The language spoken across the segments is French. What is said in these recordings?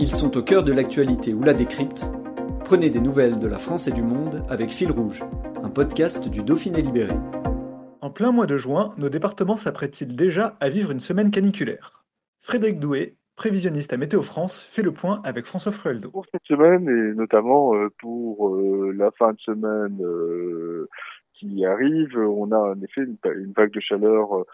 Ils sont au cœur de l'actualité ou la décrypte. Prenez des nouvelles de la France et du monde avec Fil Rouge, un podcast du Dauphiné Libéré. En plein mois de juin, nos départements s'apprêtent-ils déjà à vivre une semaine caniculaire? Frédéric Doué, prévisionniste à Météo France, fait le point avec François Frueldo. Pour cette semaine et notamment euh, pour euh, la fin de semaine euh, qui arrive, on a en effet une, vague de chaleur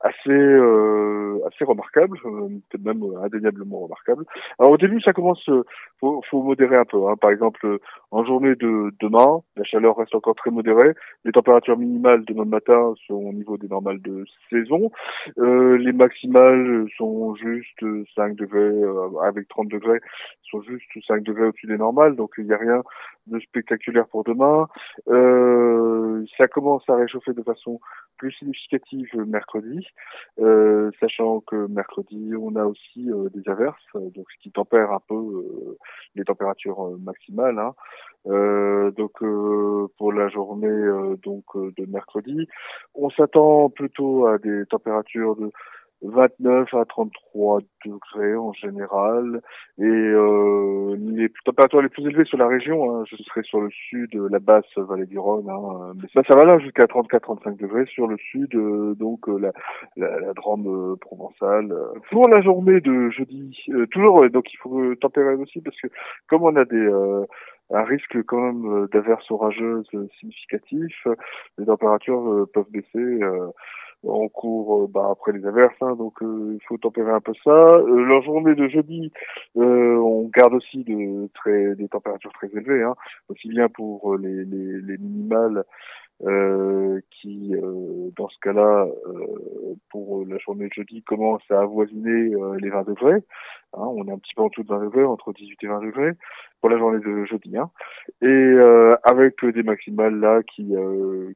assez euh, assez remarquable, euh, peut-être même euh, indéniablement remarquable. Alors au début, ça commence, euh, faut, faut modérer un peu. Hein. Par exemple, euh, en journée de demain, la chaleur reste encore très modérée. Les températures minimales demain matin sont au niveau des normales de saison. Les maximales sont juste 5 degrés avec 30 degrés, sont juste 5 degrés au-dessus des normales. Donc il n'y a rien de spectaculaire pour demain. Ça commence à réchauffer de façon plus significative mercredi, euh, sachant que mercredi on a aussi euh, des averses, donc ce qui tempère un peu euh, les températures maximales. Hein. Donc pour la journée donc de mercredi, on s'attend plutôt à des températures de 29 à 33 degrés en général et euh, les températures les plus élevées sur la région, hein, je serai sur le sud, la basse vallée du Rhône, hein, mais ça, ça va là jusqu'à 34-35 degrés sur le sud, euh, donc euh, la, la, la Drôme euh, provençale. Pour la journée de jeudi, euh, toujours, donc il faut tempérer aussi parce que comme on a des un risque quand même d'averses orageuses significatifs, les températures peuvent baisser en cours euh, bah, après les averses, hein, donc euh, il faut tempérer un peu ça. Euh, la journée de jeudi, on garde aussi de très, des températures très élevées, hein, aussi bien pour les, les, les minimales euh, qui, euh, dans ce cas-là, euh, pour la journée de jeudi, commence à avoisiner les 20 degrés. Hein, on est un petit peu en dessous de 20 degrés, entre 18 et 20 degrés pour la journée de jeudi. Hein. Et avec des maximales là qui,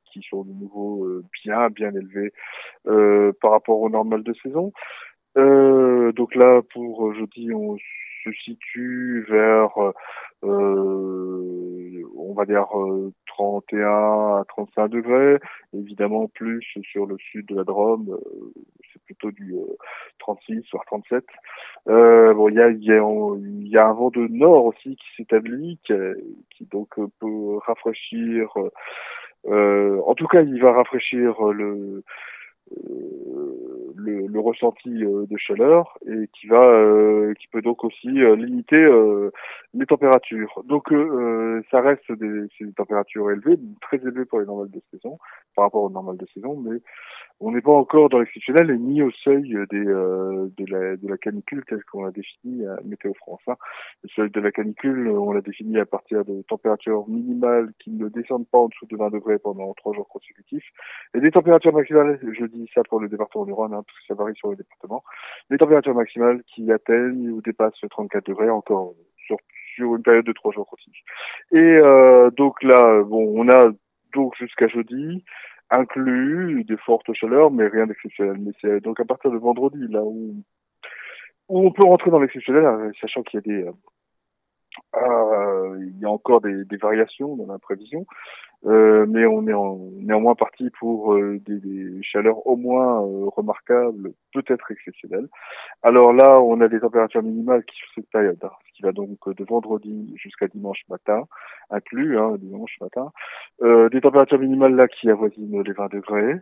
qui sont de nouveau bien, bien élevés par rapport au normal de saison. donc là, pour jeudi, on se situe vers euh, on va dire 31 euh, à 35 degrés, évidemment plus sur le sud de la Drôme, euh, c'est plutôt du 36 voire 37. bon, il y a, y, a, y a un vent de nord aussi qui s'établit, qui, qui, donc peut rafraîchir. en tout cas, il va rafraîchir le le, le, ressenti euh, de chaleur et qui va euh, qui peut donc aussi euh, limiter les températures. Donc ça reste des, des températures élevées, très élevées pour les normales de saison par rapport aux normales de saison, mais on n'est pas encore dans l'exceptionnel et ni au seuil des, euh, de, la, de la canicule tel qu'on l'a défini à Météo France. Hein. Le seuil de la canicule, on l'a défini à partir de températures minimales qui ne descendent pas en dessous de 20 degrés pendant trois jours consécutifs et des températures maximales, je dis ça pour le département du Rhône, hein, ça varie sur les départements, des températures maximales qui atteignent ou dépassent 34 degrés encore sur, une période de trois jours consécutifs. Et euh, donc là, bon, on a donc jusqu'à jeudi, inclus des fortes chaleurs, mais rien d'exceptionnel. Mais c'est donc à partir de vendredi, là où, où on peut rentrer dans l'exceptionnel, euh, sachant qu'il y a des, euh, euh, il y a encore des, des, variations dans la prévision, euh, mais on est en, néanmoins parti pour euh, des, des, chaleurs au moins euh, remarquables, peut-être exceptionnelles. Alors là, on a des températures minimales qui sur cette période, hein, ce qui va donc de vendredi jusqu'à dimanche matin, inclus hein, dimanche matin, des températures minimales là qui avoisinent les 20 degrés.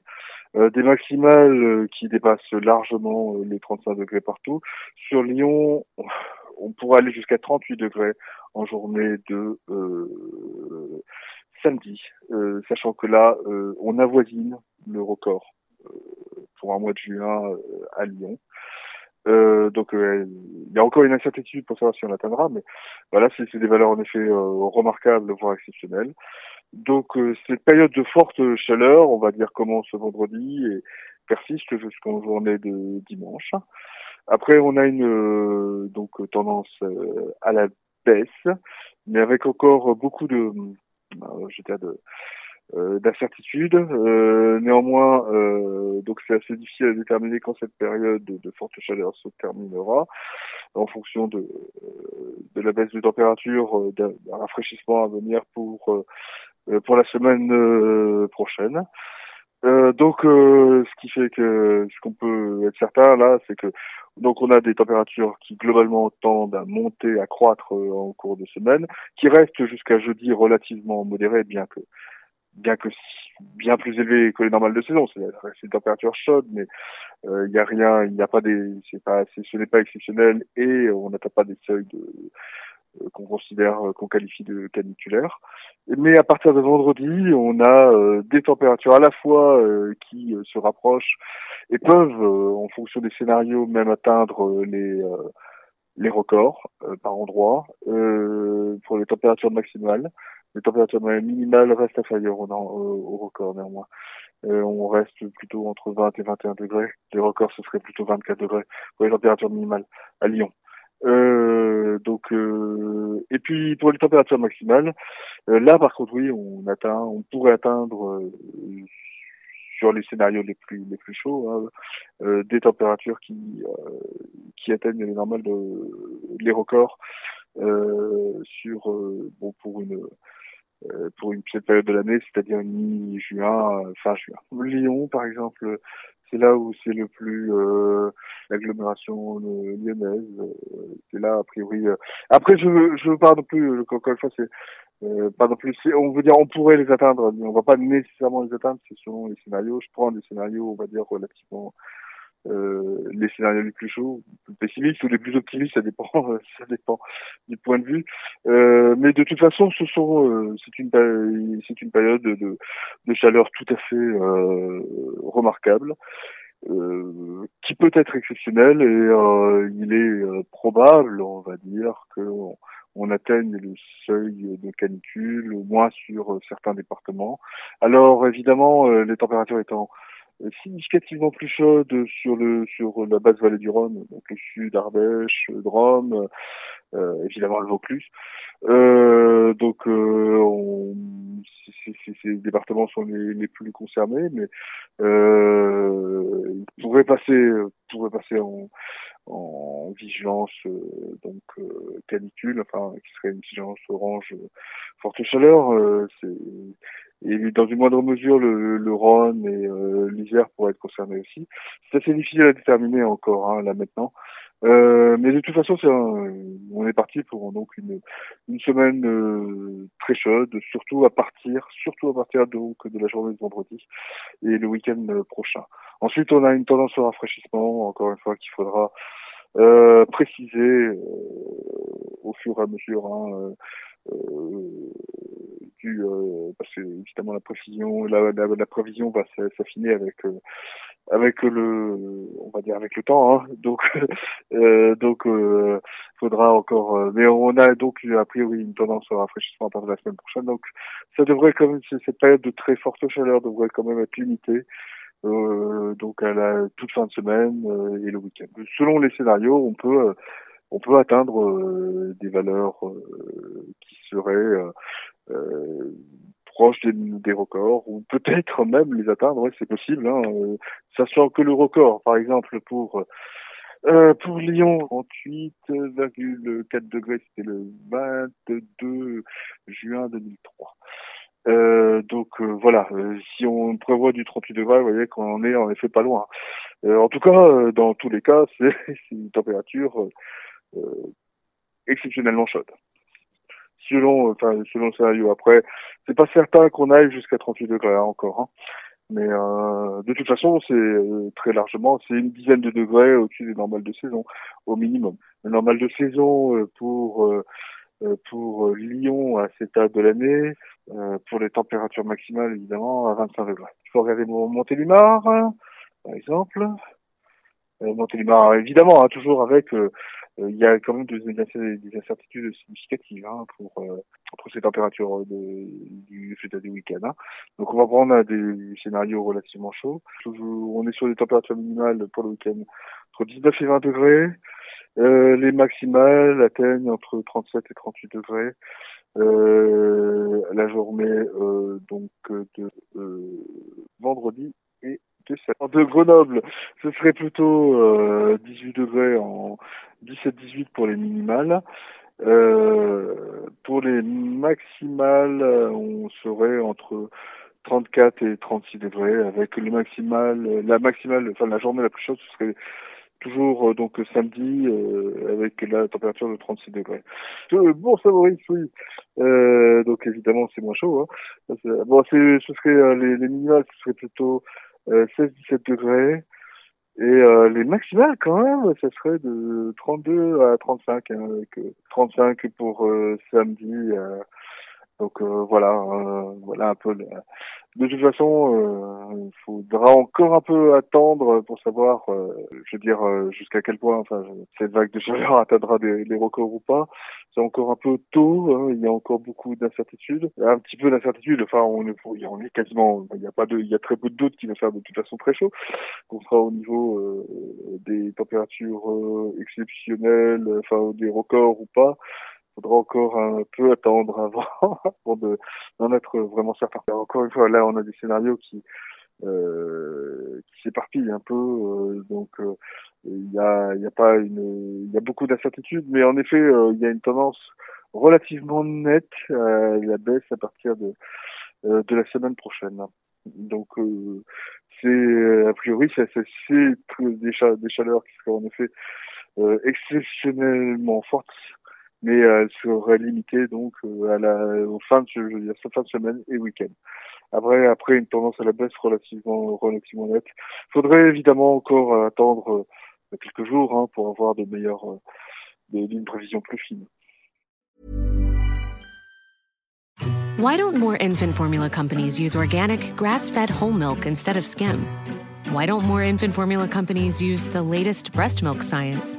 des maximales qui dépassent largement les 35 degrés partout. Sur Lyon, on pourrait aller jusqu'à 38 degrés en journée de euh, samedi, euh, sachant que là, euh, on avoisine le record pour un mois de juin à Lyon. donc il y a encore une incertitude pour savoir si on l'atteindra, mais voilà, c'est des valeurs en effet remarquables, voire exceptionnelles. Donc cette période de forte chaleur, on va dire commence vendredi et, persiste jusqu'en journée de dimanche. Après, on a une donc tendance à la baisse, mais avec encore beaucoup de, euh, de euh, d'incertitude. Euh, néanmoins, euh, donc c'est assez difficile à déterminer quand cette période de, forte chaleur se terminera, en fonction de, de la baisse de température, d'un rafraîchissement à venir pour pour la semaine prochaine. Euh, donc, euh, ce qui fait que ce qu'on peut être certain là, c'est que donc on a des températures qui globalement tendent à monter, à croître euh, en cours de semaine, qui restent jusqu'à jeudi relativement modérées, bien que bien que bien plus élevées que les normales de saison. C'est une température chaude, mais il n'y a rien, il n'y a pas des, c'est pas, ce n'est pas exceptionnel et on n'atteint pas des seuils de euh, qu'on considère, euh, qu'on qualifie de caniculaire. Mais à partir de vendredi, on a euh, des températures à la fois qui se rapprochent et peuvent, en fonction des scénarios, même atteindre les les records par endroit pour les températures maximales. Les températures minimales restent inférieures au, au, record néanmoins. on reste plutôt entre 20 et 21 degrés. Les records, ce serait plutôt 24 degrés pour les températures minimales à Lyon. Euh, donc, euh, et puis pour les températures maximales, euh, là par contre oui, on atteint, on pourrait atteindre sur les scénarios les plus les plus chauds hein, des températures qui qui atteignent les normales de les records sur bon pour une pour une période de l'année, c'est-à-dire mi-juin, fin juin. Lyon, par exemple, c'est là où c'est le plus euh, l'agglomération euh, lyonnaise. Euh, c'est là a priori. Après, je je veux pas non plus. Encore une fois, c'est pas non plus. On veut dire, on pourrait les atteindre, mais on va pas nécessairement les atteindre. C'est selon les scénarios. Je prends des scénarios, on va dire relativement euh, les scénarios les plus chauds, plus pessimistes ou les plus optimistes, ça dépend, ça dépend du point de vue. Euh, mais de toute façon, ce sont, euh, c'est une, c'est une période de, de, chaleur tout à fait euh, qui peut être exceptionnelle et il est probable, on va dire, que on atteigne le seuil de canicule, au moins sur certains départements. Alors évidemment, les températures étant significativement plus chaude sur le sur la basse vallée du Rhône, donc le sud, Ardèche, Drôme, euh, évidemment le Vaucluse. Euh, donc euh, on, ces départements sont les, les, plus concernés, mais euh, ils pourraient passer pourraient passer en en vigilance euh, donc euh, canicule, enfin qui serait une vigilance orange forte chaleur. et dans une moindre mesure le, le Rhône et euh, l'Isère pourraient être concernés aussi. C'est assez difficile à déterminer encore hein, là maintenant. Euh, mais de toute façon, c'est on est parti pour donc une, une semaine euh, très chaude, surtout à partir, surtout à partir donc de la journée de vendredi et le week-end prochain. Ensuite, on a une tendance au rafraîchissement, encore une fois, qu'il faudra euh, préciser euh, au fur et à mesure. Hein, euh, du, euh, parce que évidemment la précision, la, la, la prévision va s'affiner avec euh, avec le, on va dire avec le temps. Hein. Donc euh, donc euh, faudra encore, mais on a donc a priori une tendance au rafraîchissement à partir de la semaine prochaine. Donc ça devrait quand même cette période de très forte chaleur devrait quand même être limitée. Euh, donc à la toute fin de semaine et le week-end. Selon les scénarios, on peut on peut atteindre euh, des valeurs euh, qui seraient euh, proches des, des, records, ou peut-être même les atteindre, c'est possible, hein, sachant que le record, par exemple, pour euh, pour Lyon, 38,4 degrés, c'était le 22 juin 2003. Euh, donc voilà, si on prévoit du 38 degrés, vous voyez qu'on en est en effet pas loin. en tout cas, dans tous les cas, c'est une température euh, exceptionnellement chaude. Selon, enfin, selon le scénario. Après, c'est pas certain qu'on aille jusqu'à 38 degrés hein, encore. Hein. Mais euh, de toute façon, c'est euh, très largement, c'est une dizaine de degrés au-dessus des normales de saison, au minimum. Le normal de saison euh, pour pour Lyon à cette état de l'année, pour les températures maximales évidemment à 25 degrés. Il faut regarder Montélimar, par exemple. Montélimar, évidemment, hein, toujours avec euh, il y a quand même des, des incertitudes significatives hein, pour, euh, pour ces températures de, du du week-end. Hein. Donc on va prendre des scénarios relativement chauds. on est sur des températures minimales pour le week-end entre 19 et 20 degrés. Euh, les maximales atteignent entre 37 et 38 degrés. Euh, la journée euh, donc de vendredi et de, de Grenoble, ce serait plutôt 18 degrés 17-18 pour les minimales. pour les maximales, on serait entre 34 et 36 degrés avec le maximal, la maximale, enfin la journée la plus chaude, ce serait toujours euh, donc samedi euh, avec la température de 36 degrés. Euh, bon, ça oui. Euh, donc évidemment c'est moins chaud. Hein. Bon, ce serait les, les minimales, ce serait plutôt 16-17 degrés. Et les maximales quand même, ça serait de 32 à 35, hein, avec 35 pour samedi. Donc voilà, voilà un peu de toute façon, euh, il faudra encore un peu attendre pour savoir, euh, je veux dire, euh, jusqu'à quel point enfin, cette vague de chaleur atteindra des, les records ou pas. C'est encore un peu tôt, hein, il y a encore beaucoup d'incertitudes. Un petit peu d'incertitude, enfin, on est, on est quasiment, il n'y a pas de, il y a très peu de doutes qui va faire de toute façon très chaud. On sera au niveau des températures exceptionnelles, enfin, des records ou pas faudra encore un peu attendre avant pour d'en être vraiment certain. Encore une fois, là, on a des scénarios qui euh, qui s'éparpillent un peu, euh, donc euh, il y a, y a pas une, il y a beaucoup d'incertitudes, mais en effet, euh, il y a une tendance relativement nette à la baisse à partir de de la semaine prochaine. Donc c'est a priori c'est des, des chaleurs qui seraient en effet exceptionnellement fortes mais elle serait limitée donc euh, à la de je veux dire, fin de semaine et week-end. Après, après une tendance à la baisse relativement relativement nette. Il faudrait évidemment encore attendre euh, quelques jours hein, pour avoir de meilleures euh, des lignes prévision plus fines. Why don't more infant formula companies use organic, grass-fed whole milk instead of skim? Why don't more infant formula companies use the latest breast milk science?